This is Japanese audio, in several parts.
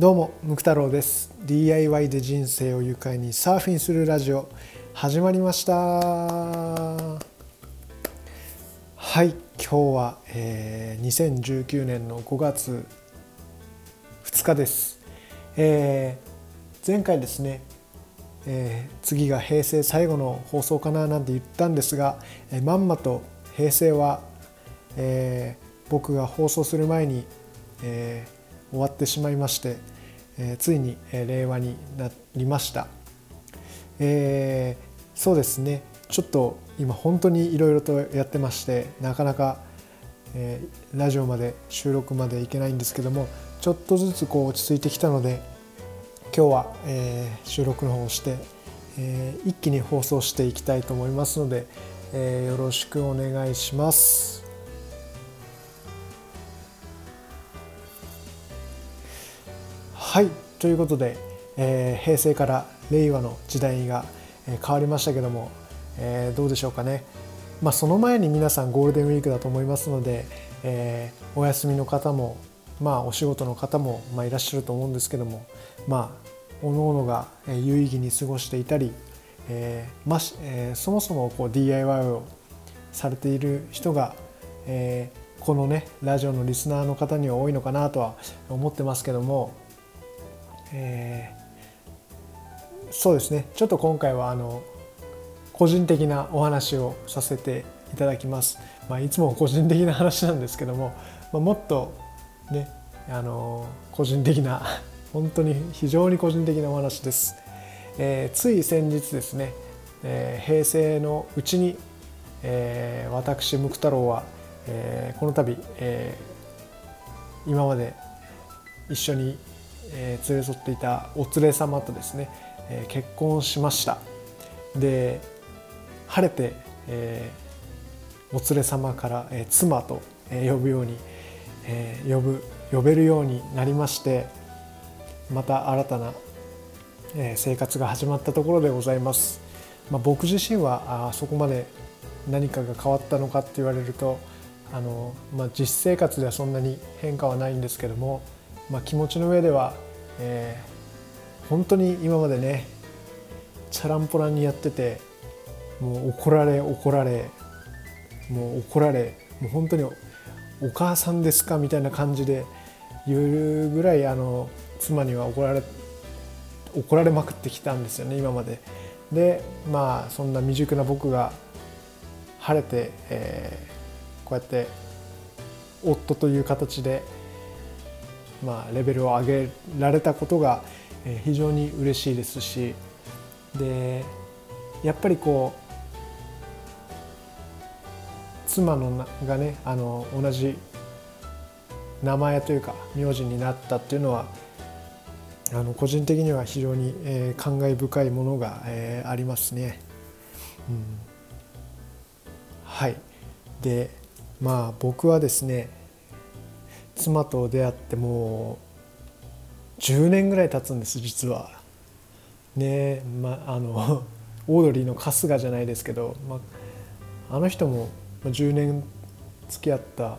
どうもムク太郎です。DIY で人生を愉快にサーフィンするラジオ始まりました。はい今日は、えー、2019年の5月2日です、えー、前回ですね、えー、次が平成最後の放送かななんて言ったんですが、えー、まんまと平成は、えー、僕が放送する前に、えー、終わってしまいまして、えー、ついに、えー、令和になりました、えー、そうですねちょっと今本当にいろいろとやってましてなかなか、えー、ラジオまで収録までいけないんですけどもちょっとずつこう落ち着いてきたので今日は、えー、収録の方をして、えー、一気に放送していきたいと思いますので、えー、よろしくお願いします。はいということで、えー、平成から令和の時代が変わりましたけども、えー、どうでしょうかね、まあ、その前に皆さんゴールデンウィークだと思いますので、えー、お休みの方も、まあ、お仕事の方も、まあ、いらっしゃると思うんですけども、まあ、おのおのが有意義に過ごしていたり、えーましえー、そもそもこう DIY をされている人が、えー、このねラジオのリスナーの方には多いのかなとは思ってますけどもえー、そうですね。ちょっと今回はあの個人的なお話をさせていただきます、まあ、いつも個人的な話なんですけども、まあ、もっとねあの個人的な 本当に非常に個人的なお話です、えー、つい先日ですね、えー、平成のうちに、えー、私ムク太郎は、えー、この度、えー、今まで一緒にえー、連れ添っていたお連れ様とですね、えー、結婚しました。で晴れて、えー、お連れ様から、えー、妻と、呼ぶように、えー、呼ぶ呼べるようになりましてまた新たな、えー、生活が始まったところでございます、まあ、僕自身はあそこまで何かが変わったのかって言われるとあの、まあ、実生活ではそんなに変化はないんですけどもまあ、気持ちの上では、えー、本当に今までねチャランポランにやっててもう怒られ怒られもう怒られもう本当にお母さんですかみたいな感じで言うぐらいあの妻には怒られ怒られまくってきたんですよね今まで。でまあそんな未熟な僕が晴れて、えー、こうやって夫という形でまあ、レベルを上げられたことが非常に嬉しいですしでやっぱりこう妻のがねあの同じ名前というか名字になったっていうのはあの個人的には非常に、えー、感慨深いものが、えー、ありますね。うん、はいでまあ僕はですね妻と出会ってもう10年ぐらい経つんです実は。ねまあの オードリーの春日じゃないですけど、まあ、の人も10年付き合った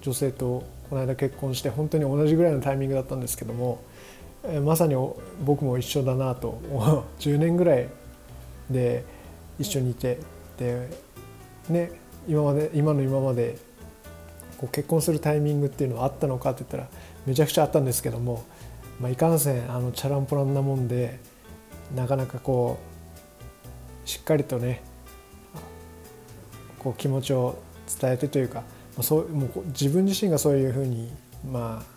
女性とこの間結婚して本当に同じぐらいのタイミングだったんですけどもまさに僕も一緒だなと 10年ぐらいで一緒にいてでね今まで今の今までこう結婚するタイミングっていうのはあったのかって言ったらめちゃくちゃあったんですけども、まあ、いかんせんあのチャランポランなもんでなかなかこうしっかりとねこう気持ちを伝えてというか、まあ、そうもう自分自身がそういうふうにまあ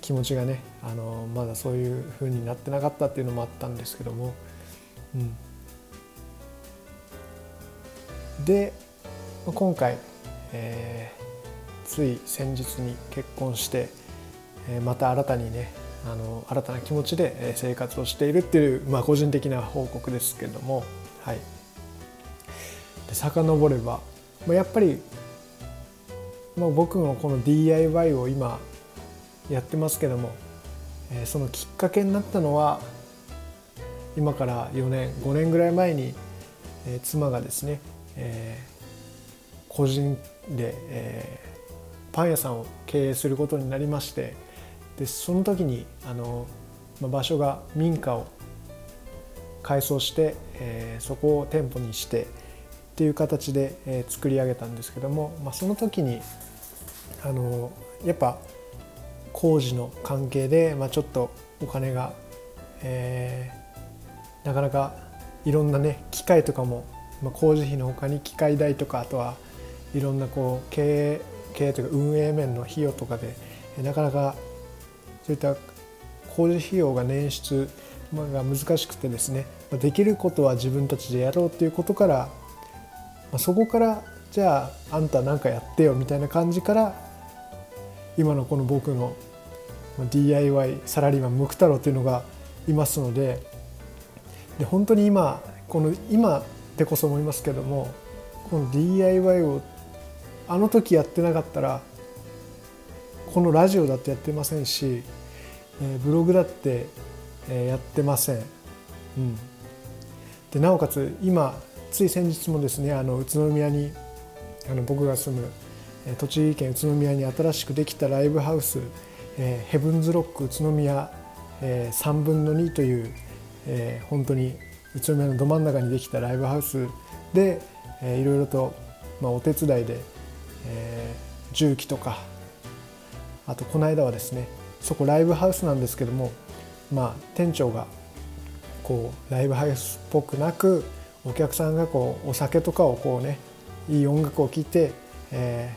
気持ちがねあのまだそういうふうになってなかったっていうのもあったんですけども、うん、で今回えー、つい先日に結婚して、えー、また新たにねあの新たな気持ちで生活をしているっていう、まあ、個人的な報告ですけども、はい、で遡れば、まあ、やっぱり、まあ、僕のこの DIY を今やってますけども、えー、そのきっかけになったのは今から4年5年ぐらい前に、えー、妻がですね、えー、個人で、えー、パン屋さんを経営することになりましてでその時にあの、まあ、場所が民家を改装して、えー、そこを店舗にしてっていう形で、えー、作り上げたんですけども、まあ、その時にあのやっぱ工事の関係で、まあ、ちょっとお金が、えー、なかなかいろんなね機械とかも、まあ、工事費のほかに機械代とかあとはいろんなこう経営経営というか運営面の費用とかでなかなかそういった工事費用が捻出が難しくてですねできることは自分たちでやろうということからそこからじゃああんた何かやってよみたいな感じから今のこの僕の DIY サラリーマンムク太郎というのがいますのでで本当に今この今でこそ思いますけどもこの DIY をあの時やってなかったらこのラジオだってやってませんし、えブログだって、えやってません。うん、でなおかつ今つい先日もですねあの宇都宮にあの僕が住む栃木県宇都宮に新しくできたライブハウス、えー、ヘブンズロック宇都宮、えー、3分の2という、えー、本当に宇都宮のど真ん中にできたライブハウスで、えー、いろいろと、まあ、お手伝いで、えー、重機とかあとこの間はですねそこライブハウスなんですけども、まあ、店長がこうライブハウスっぽくなくお客さんがこうお酒とかをこうねいい音楽を聴いて、え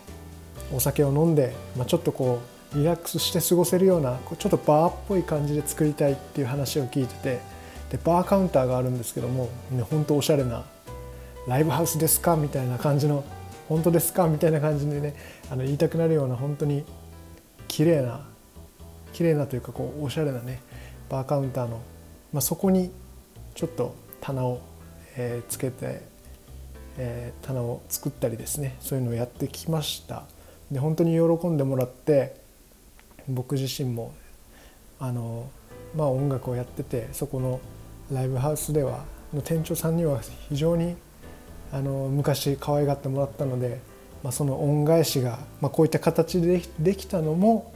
ー、お酒を飲んで、まあ、ちょっとこうリラックスして過ごせるようなちょっとバーっぽい感じで作りたいっていう話を聞いててでバーカウンターがあるんですけども、ね、本当おしゃれなライブハウスですか？みたいな感じの本当ですかみたいな感じでねあの言いたくなるような本当に綺麗な綺麗なというかこうおしゃれなねバーカウンターの、まあ、そこにちょっと棚をえー、つけて、えー、棚を作ったりですねそういうのをやってきました。で本当に喜んでもらって僕自身もあの、まあ、音楽をやっててそこのライブハウスではの店長さんには非常にあの昔可愛がってもらったので、まあ、その恩返しが、まあ、こういった形でできたのも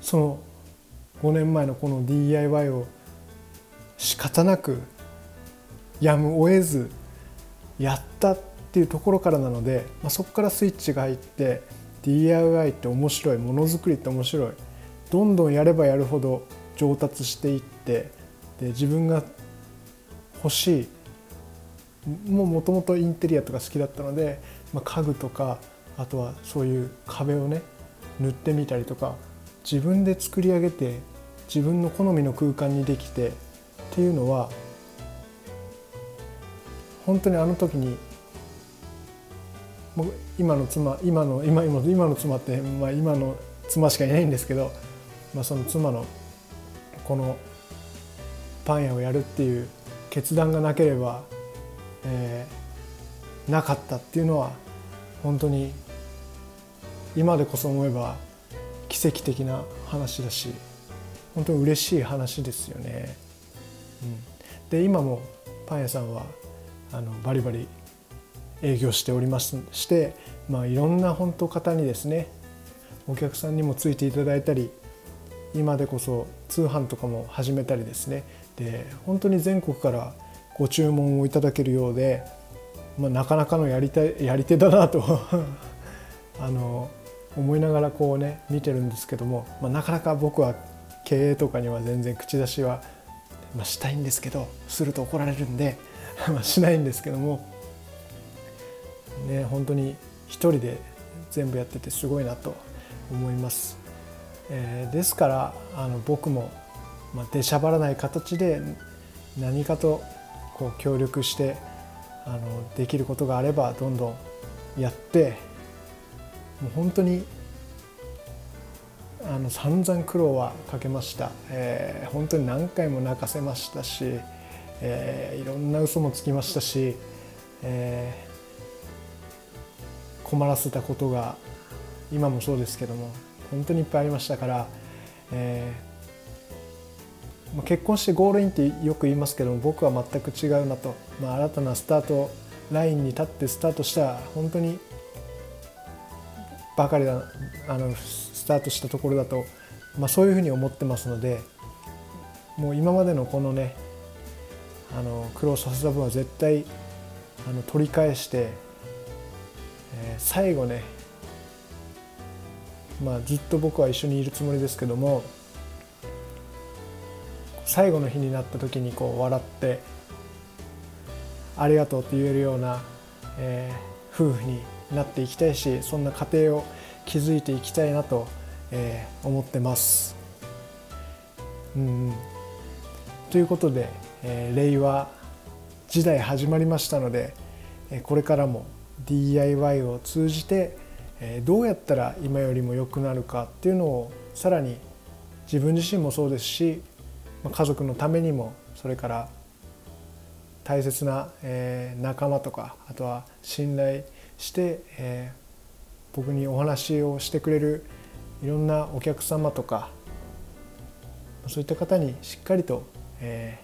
その5年前のこの DIY を仕方なくやむを得ずやったっていうところからなので、まあ、そこからスイッチが入って DIY って面白いものづくりって面白いどんどんやればやるほど上達していってで自分が欲しいももともとインテリアとか好きだったので、まあ、家具とかあとはそういう壁をね塗ってみたりとか自分で作り上げて自分の好みの空間にできてっていうのは本当にあの時に僕今の妻今の今今今の妻って、まあ、今の妻しかいないんですけど、まあ、その妻のこのパン屋をやるっていう決断がなければ、えー、なかったっていうのは本当に今でこそ思えば奇跡的な話だし本当に嬉しい話ですよね。うん、で今もパン屋さんはあのバリバリ営業しておりますして、まあ、いろんな本当方にですねお客さんにもついていただいたり今でこそ通販とかも始めたりですねで本当に全国からご注文をいただけるようで、まあ、なかなかのやりたいやり手だなと あの思いながらこうね見てるんですけども、まあ、なかなか僕は経営とかには全然口出しは、まあ、したいんですけどすると怒られるんで しないんですけどもね本当に一人で全部やっててすごいなと思います。えー、ですからあの僕も、まあ、出しゃばらない形で何かとこう協力してあのできることがあればどんどんやってもう本当にあの散々苦労はかけました、えー、本当に何回も泣かせましたしえー、いろんな嘘もつきましたし、えー、困らせたことが今もそうですけども本当にいっぱいありましたから、えー、結婚してゴールインってよく言いますけど僕は全く違うなと、まあ、新たなスタートラインに立ってスタートした本当にばかりだあのスタートしたところだとまあ、そういうふうに思ってますのでもう今までのこのねあの苦労させた分は絶対あの取り返して、えー、最後ねまあずっと僕は一緒にいるつもりですけども最後の日になった時にこう笑ってありがとうって言えるような、えー、夫婦になっていきたいしそんな家庭を築いていきたいなと、えー、思ってます。うん、ということで、えー、令和時代始まりましたので、え、これからも DIY を通じて、えー、どうやったら今よりも良くなるかっていうのをさらに自分自身もそうですし家族のためにもそれから大切な、え仲間とかあとは信頼して、僕にお話をしてくれるいろんなお客様とかそういった方にしっかりと、え、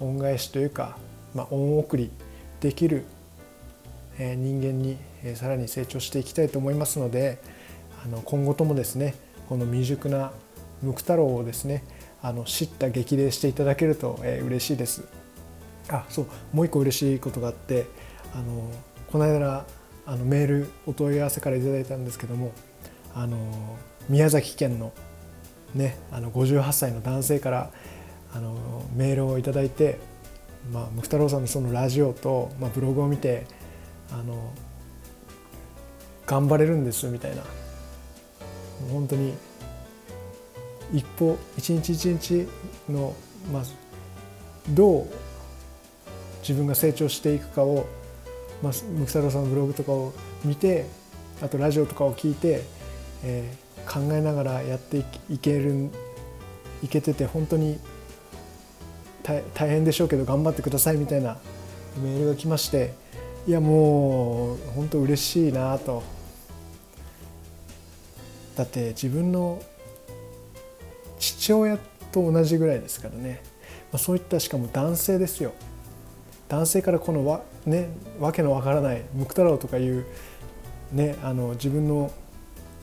恩返しというか、まあ、恩送りできる、え、人間に、え、さらに成長していきたいと思いますのであの今後ともですねこの未熟なムク太郎をですねあの知った激励していただけると、えー、嬉しいです。あそうもう一個嬉しいことがあってあのこの間あのメールお問い合わせから頂いたんですけどもあの宮崎県のねあの58歳の男性からあのメールを頂いて、まあ、ムク太郎さんのそのラジオと、まあ、ブログを見てあの頑張れるんですみたいな本当に一歩一日一日の、まあ、どう自分が成長していくかを、まあ、ムク太郎さんのブログとかを見てあとラジオとかを聞いて、えー、考えながらやっていけるいけてて本当に大変でしょうけど頑張ってくださいみたいなメールが来ましていやもう本当嬉しいなと。だって自分の父親と同じぐらいですからね、まあ、そういったしかも男性ですよ。男性からこのわ,、ね、わけのわからないムク太郎とかいう、ね、あの自分の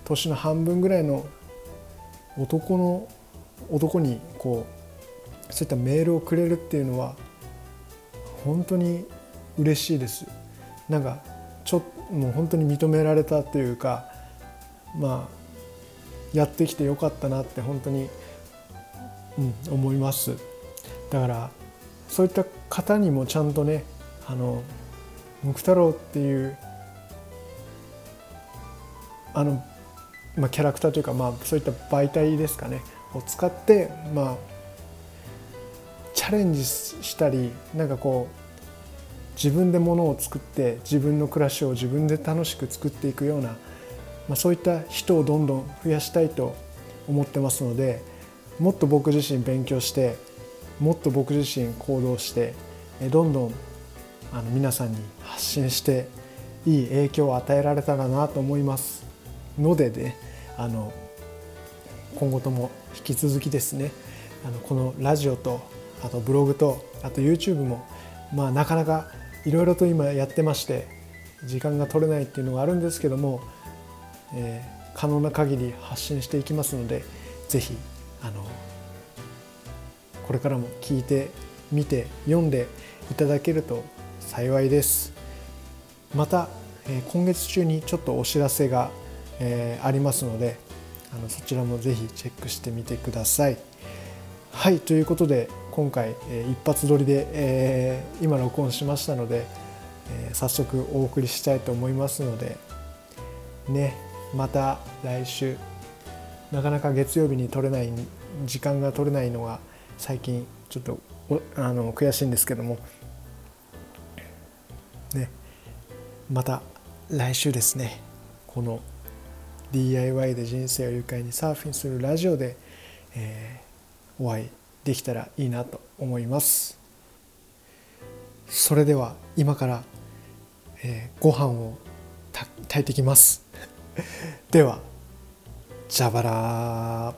年の半分ぐらいの男の男にこうそういったメールをくれるっていうのは本当に嬉しいですなんかちょもう本当に認められたというかまあやってきてよかったなって本当に、うん、思います。だからそういった方にもちゃんとねあのムク太郎っていうあの、まあ、キャラクターというか、まあ、そういった媒体ですかねを使ってまあチャレンジしたりなんかこう自分でものを作って自分の暮らしを自分で楽しく作っていくような、まあ、そういった人をどんどん増やしたいと思ってますのでもっと僕自身勉強してもっと僕自身行動してどんどんあの皆さんに発信していい影響を与えられたらなと思います。のでねあの今後とも引き続きですねあのこのラジオとあとブログとあと YouTube もまあなかなかいろいろと今やってまして時間が取れないっていうのがあるんですけども、えー、可能な限り発信していきますので是非あのこれからも聞いてみて読んでいただけると幸いです。また、え、今月中にちょっとお知らせが、え、ありますのであのそちらもぜひチェックしてみてください。はいということで今回、えー、一発撮りで、えー、今録音しましたので、え、早速お送りしたいと思いますのでねまた来週。なかなか月曜日に撮れない時間が取れないのが最近ちょっとあの悔しいんですけども。ね。また来週ですね。この DIY で人生を愉快にサーフィンするラジオで、えー、お会いできたらいいなと思います。それでは今から、えー、ご飯を炊いてきます。では。じゃばら